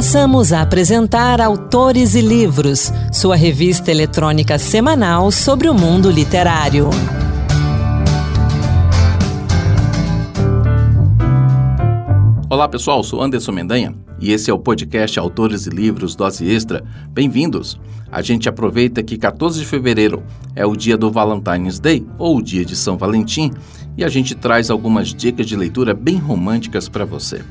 Passamos a apresentar Autores e Livros, sua revista eletrônica semanal sobre o mundo literário. Olá pessoal, sou Anderson Mendanha e esse é o podcast Autores e Livros Dose Extra. Bem-vindos! A gente aproveita que 14 de fevereiro é o dia do Valentine's Day ou o dia de São Valentim e a gente traz algumas dicas de leitura bem românticas para você.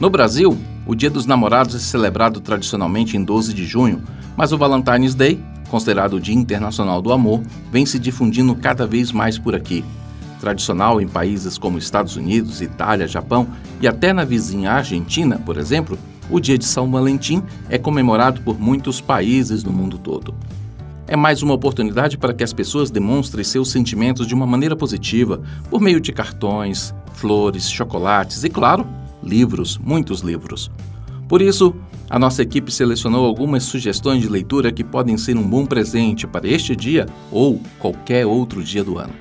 No Brasil, o Dia dos Namorados é celebrado tradicionalmente em 12 de junho, mas o Valentine's Day, considerado o Dia Internacional do Amor, vem se difundindo cada vez mais por aqui. Tradicional em países como Estados Unidos, Itália, Japão e até na vizinha Argentina, por exemplo, o Dia de São Valentim é comemorado por muitos países no mundo todo. É mais uma oportunidade para que as pessoas demonstrem seus sentimentos de uma maneira positiva, por meio de cartões, flores, chocolates e, claro, livros, muitos livros. Por isso, a nossa equipe selecionou algumas sugestões de leitura que podem ser um bom presente para este dia ou qualquer outro dia do ano.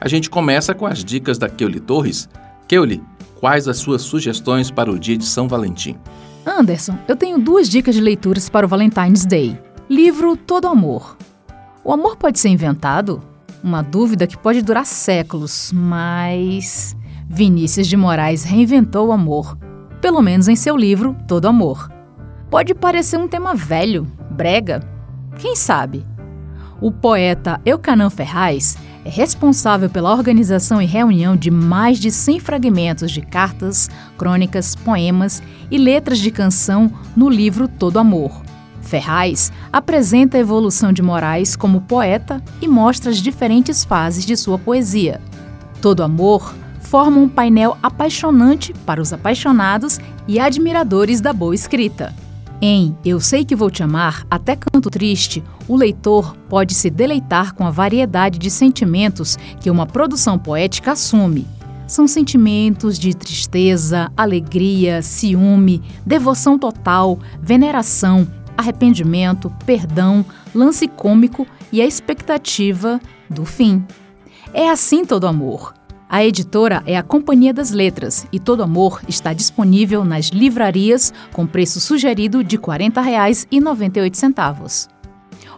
A gente começa com as dicas da Keuli Torres. Keuli, quais as suas sugestões para o dia de São Valentim? Anderson, eu tenho duas dicas de leituras para o Valentine's Day. Livro Todo Amor. O amor pode ser inventado? Uma dúvida que pode durar séculos, mas Vinícius de Moraes reinventou o amor, pelo menos em seu livro Todo Amor. Pode parecer um tema velho, brega, quem sabe? O poeta Eucanã Ferraz é responsável pela organização e reunião de mais de 100 fragmentos de cartas, crônicas, poemas e letras de canção no livro Todo Amor. Ferraz apresenta a evolução de Moraes como poeta e mostra as diferentes fases de sua poesia. Todo Amor forma um painel apaixonante para os apaixonados e admiradores da boa escrita. Em Eu Sei Que Vou Te Amar, até Canto Triste, o leitor pode se deleitar com a variedade de sentimentos que uma produção poética assume. São sentimentos de tristeza, alegria, ciúme, devoção total, veneração, arrependimento, perdão, lance cômico e a expectativa do fim. É assim todo amor. A editora é a Companhia das Letras e Todo Amor está disponível nas livrarias com preço sugerido de R$ 40,98.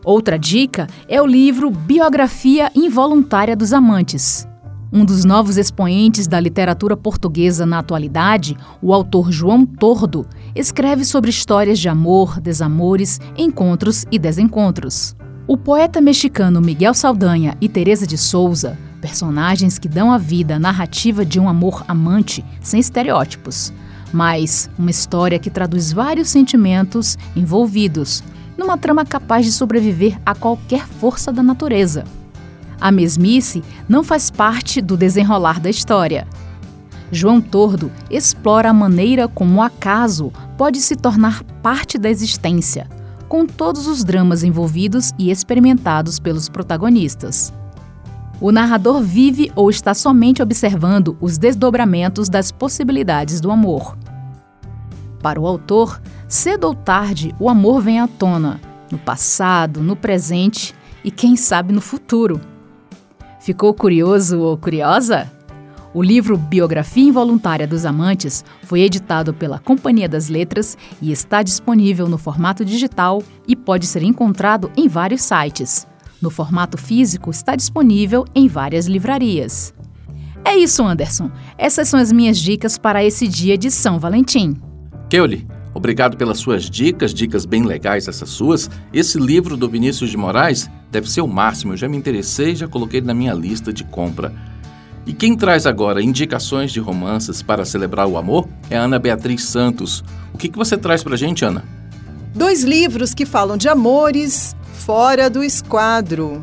Outra dica é o livro Biografia Involuntária dos Amantes. Um dos novos expoentes da literatura portuguesa na atualidade, o autor João Tordo, escreve sobre histórias de amor, desamores, encontros e desencontros. O poeta mexicano Miguel Saldanha e Teresa de Souza personagens que dão à vida a narrativa de um amor amante sem estereótipos, mas uma história que traduz vários sentimentos envolvidos numa trama capaz de sobreviver a qualquer força da natureza. A mesmice não faz parte do desenrolar da história. João Tordo explora a maneira como o acaso pode se tornar parte da existência, com todos os dramas envolvidos e experimentados pelos protagonistas o narrador vive ou está somente observando os desdobramentos das possibilidades do amor. Para o autor, cedo ou tarde o amor vem à tona, no passado, no presente e quem sabe no futuro. Ficou curioso ou curiosa? O livro Biografia Involuntária dos Amantes foi editado pela Companhia das Letras e está disponível no formato digital e pode ser encontrado em vários sites. No formato físico, está disponível em várias livrarias. É isso, Anderson. Essas são as minhas dicas para esse dia de São Valentim. Keuli, obrigado pelas suas dicas, dicas bem legais essas suas. Esse livro do Vinícius de Moraes deve ser o máximo. Eu já me interessei e já coloquei na minha lista de compra. E quem traz agora indicações de romances para celebrar o amor é a Ana Beatriz Santos. O que, que você traz para a gente, Ana? Dois livros que falam de amores Fora do Esquadro.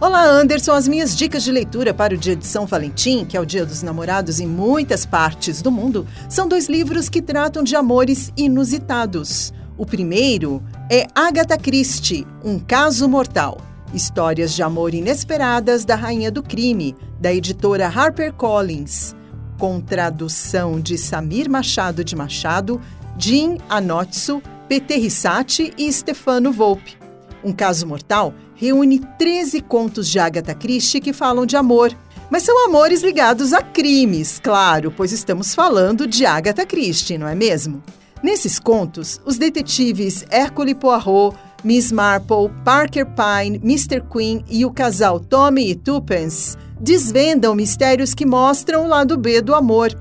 Olá, Anderson. As minhas dicas de leitura para o dia de São Valentim, que é o dia dos namorados em muitas partes do mundo, são dois livros que tratam de amores inusitados. O primeiro é Agatha Christie, Um Caso Mortal. Histórias de amor inesperadas da Rainha do Crime, da editora HarperCollins. Com tradução de Samir Machado de Machado, Jim Anotsu, P.T. Rissati e Stefano Volpe. Um Caso Mortal reúne 13 contos de Agatha Christie que falam de amor, mas são amores ligados a crimes, claro, pois estamos falando de Agatha Christie, não é mesmo? Nesses contos, os detetives Hercule Poirot, Miss Marple, Parker Pine, Mr. Queen e o casal Tommy e Tuppence desvendam mistérios que mostram o lado B do amor.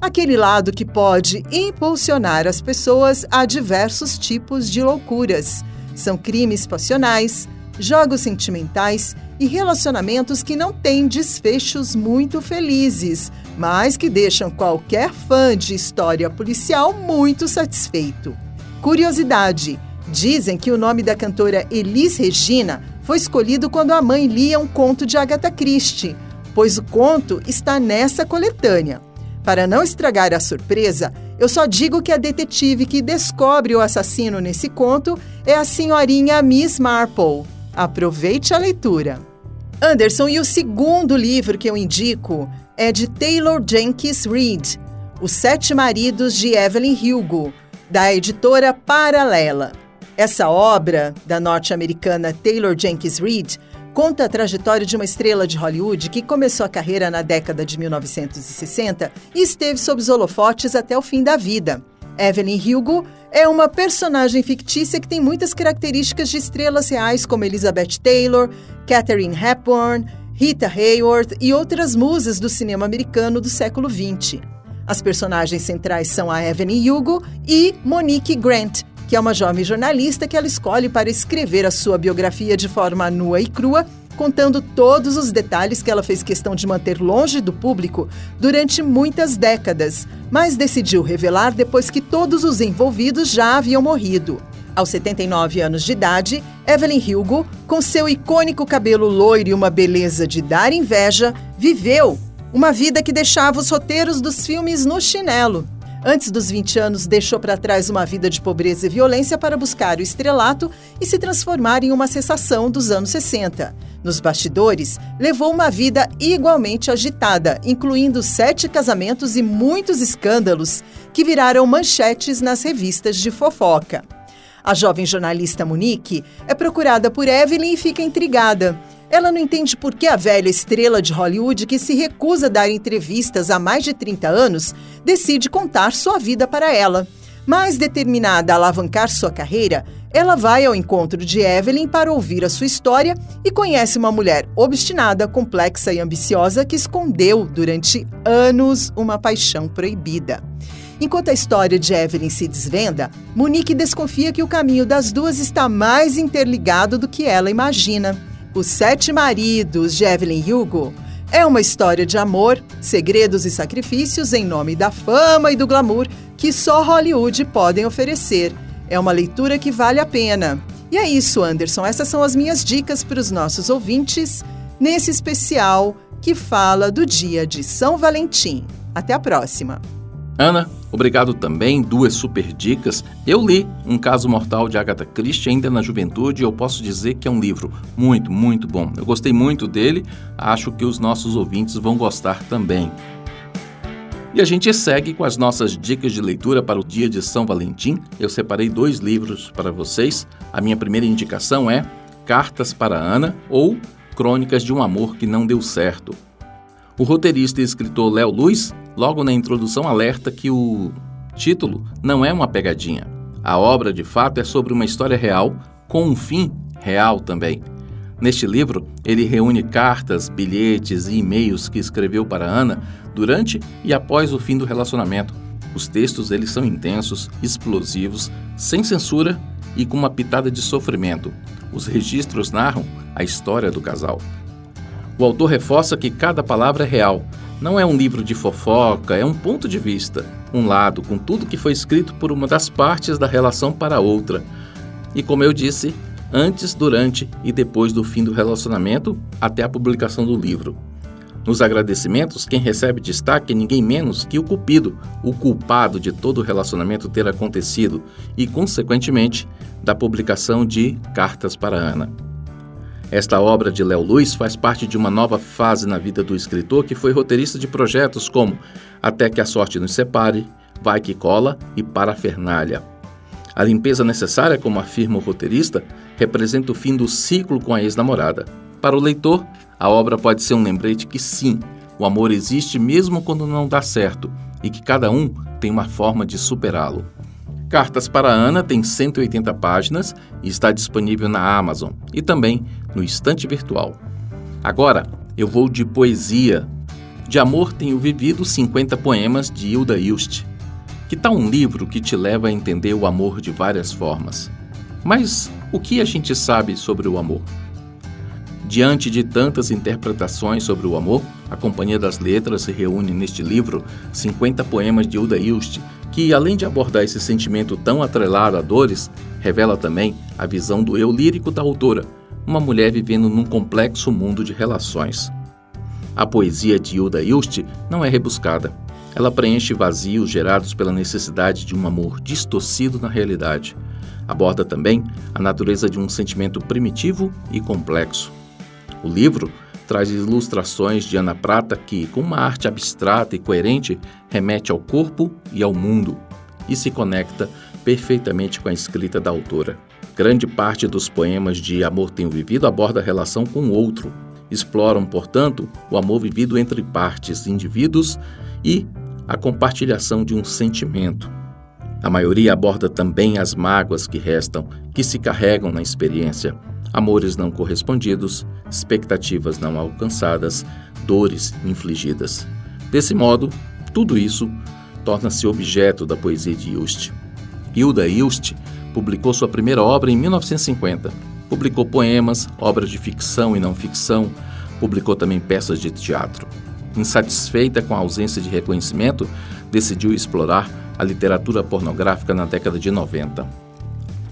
Aquele lado que pode impulsionar as pessoas a diversos tipos de loucuras. São crimes passionais, jogos sentimentais e relacionamentos que não têm desfechos muito felizes, mas que deixam qualquer fã de história policial muito satisfeito. Curiosidade: dizem que o nome da cantora Elis Regina foi escolhido quando a mãe lia um conto de Agatha Christie, pois o conto está nessa coletânea. Para não estragar a surpresa, eu só digo que a detetive que descobre o assassino nesse conto é a senhorinha Miss Marple. Aproveite a leitura. Anderson, e o segundo livro que eu indico é de Taylor Jenkins Reid, Os Sete Maridos de Evelyn Hugo, da editora Paralela. Essa obra da norte-americana Taylor Jenkins Reid conta a trajetória de uma estrela de Hollywood que começou a carreira na década de 1960 e esteve sob os holofotes até o fim da vida. Evelyn Hugo é uma personagem fictícia que tem muitas características de estrelas reais como Elizabeth Taylor, Katharine Hepburn, Rita Hayworth e outras musas do cinema americano do século XX. As personagens centrais são a Evelyn Hugo e Monique Grant, que é uma jovem jornalista que ela escolhe para escrever a sua biografia de forma nua e crua, contando todos os detalhes que ela fez questão de manter longe do público durante muitas décadas, mas decidiu revelar depois que todos os envolvidos já haviam morrido. Aos 79 anos de idade, Evelyn Hugo, com seu icônico cabelo loiro e uma beleza de dar inveja, viveu uma vida que deixava os roteiros dos filmes no chinelo. Antes dos 20 anos, deixou para trás uma vida de pobreza e violência para buscar o estrelato e se transformar em uma sensação dos anos 60. Nos bastidores, levou uma vida igualmente agitada, incluindo sete casamentos e muitos escândalos que viraram manchetes nas revistas de fofoca. A jovem jornalista Monique é procurada por Evelyn e fica intrigada. Ela não entende por que a velha estrela de Hollywood, que se recusa a dar entrevistas há mais de 30 anos, decide contar sua vida para ela. Mais determinada a alavancar sua carreira, ela vai ao encontro de Evelyn para ouvir a sua história e conhece uma mulher obstinada, complexa e ambiciosa que escondeu durante anos uma paixão proibida. Enquanto a história de Evelyn se desvenda, Monique desconfia que o caminho das duas está mais interligado do que ela imagina. Os Sete Maridos de Evelyn Hugo é uma história de amor, segredos e sacrifícios em nome da fama e do glamour que só Hollywood podem oferecer. É uma leitura que vale a pena. E é isso, Anderson. Essas são as minhas dicas para os nossos ouvintes nesse especial que fala do dia de São Valentim. Até a próxima! Ana, obrigado também, duas super dicas. Eu li Um Caso Mortal de Agatha Christie ainda na juventude e eu posso dizer que é um livro muito, muito bom. Eu gostei muito dele, acho que os nossos ouvintes vão gostar também. E a gente segue com as nossas dicas de leitura para o dia de São Valentim. Eu separei dois livros para vocês. A minha primeira indicação é Cartas para Ana ou Crônicas de um Amor que Não Deu Certo. O roteirista e escritor Léo Luz logo na introdução alerta que o título não é uma pegadinha. A obra, de fato, é sobre uma história real, com um fim real também. Neste livro, ele reúne cartas, bilhetes e e-mails que escreveu para Ana durante e após o fim do relacionamento. Os textos eles são intensos, explosivos, sem censura e com uma pitada de sofrimento. Os registros narram a história do casal. O autor reforça que cada palavra é real não é um livro de fofoca, é um ponto de vista, um lado com tudo que foi escrito por uma das partes da relação para a outra. E como eu disse, antes, durante e depois do fim do relacionamento, até a publicação do livro. Nos agradecimentos, quem recebe destaque é ninguém menos que o cupido, o culpado de todo o relacionamento ter acontecido e, consequentemente, da publicação de Cartas para Ana. Esta obra de Léo Luz faz parte de uma nova fase na vida do escritor que foi roteirista de projetos como Até que a Sorte nos Separe, Vai que Cola e Parafernália. A limpeza necessária, como afirma o roteirista, representa o fim do ciclo com a ex-namorada. Para o leitor, a obra pode ser um lembrete que sim, o amor existe mesmo quando não dá certo e que cada um tem uma forma de superá-lo. Cartas para Ana tem 180 páginas e está disponível na Amazon e também no estante virtual. Agora, eu vou de poesia. De amor tenho vivido 50 poemas de Hilda Ilst. Que tal um livro que te leva a entender o amor de várias formas? Mas o que a gente sabe sobre o amor? Diante de tantas interpretações sobre o amor, a Companhia das Letras reúne neste livro 50 poemas de Hilda Ilst, que, além de abordar esse sentimento tão atrelado a dores, revela também a visão do eu lírico da autora, uma mulher vivendo num complexo mundo de relações. A poesia de Hilda Ilst não é rebuscada. Ela preenche vazios gerados pela necessidade de um amor distorcido na realidade. Aborda também a natureza de um sentimento primitivo e complexo. O livro traz ilustrações de Ana Prata que, com uma arte abstrata e coerente, remete ao corpo e ao mundo e se conecta perfeitamente com a escrita da autora. Grande parte dos poemas de Amor Tenho Vivido aborda a relação com o outro. Exploram, portanto, o amor vivido entre partes, indivíduos e a compartilhação de um sentimento. A maioria aborda também as mágoas que restam, que se carregam na experiência amores não correspondidos, expectativas não alcançadas, dores infligidas. Desse modo, tudo isso torna-se objeto da poesia de Ilst. Hilda Ilst publicou sua primeira obra em 1950. Publicou poemas, obras de ficção e não ficção, publicou também peças de teatro. Insatisfeita com a ausência de reconhecimento, decidiu explorar a literatura pornográfica na década de 90.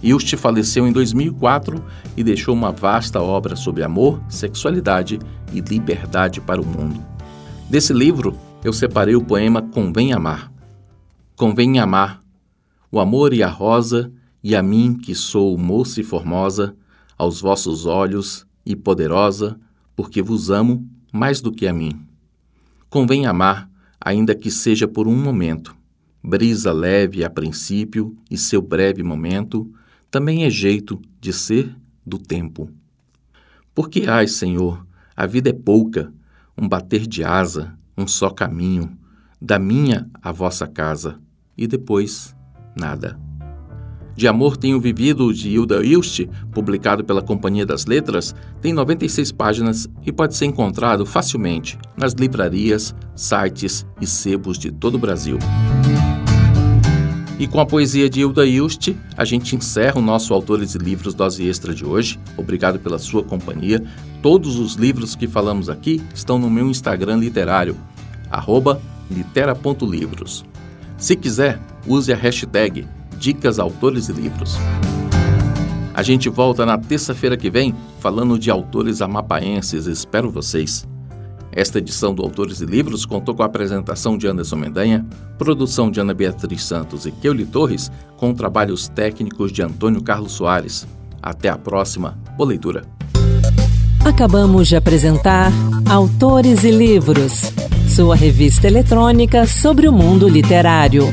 Ilst faleceu em 2004 e deixou uma vasta obra sobre amor, sexualidade e liberdade para o mundo. Desse livro, eu separei o poema Convém Amar. Convém amar o amor e a rosa, e a mim que sou moça e formosa, aos vossos olhos e poderosa, porque vos amo mais do que a mim. Convém amar, ainda que seja por um momento, brisa leve a princípio e seu breve momento, também é jeito de ser do tempo. Porque, ai, Senhor, a vida é pouca, um bater de asa, um só caminho, da minha à vossa casa, e depois nada. De Amor Tenho Vivido, de Hilda Ilst, publicado pela Companhia das Letras, tem 96 páginas e pode ser encontrado facilmente nas livrarias, sites e sebos de todo o Brasil. E com a poesia de Hilda Ilst, a gente encerra o nosso Autores e Livros Dose Extra de hoje. Obrigado pela sua companhia. Todos os livros que falamos aqui estão no meu Instagram literário, litera.livros. Se quiser, use a hashtag Dicas Autores e Livros. A gente volta na terça-feira que vem falando de autores amapaenses. Espero vocês. Esta edição do Autores e Livros contou com a apresentação de Anderson Mendanha, produção de Ana Beatriz Santos e Keuli Torres, com trabalhos técnicos de Antônio Carlos Soares. Até a próxima. Boa leitura. Acabamos de apresentar Autores e Livros, sua revista eletrônica sobre o mundo literário.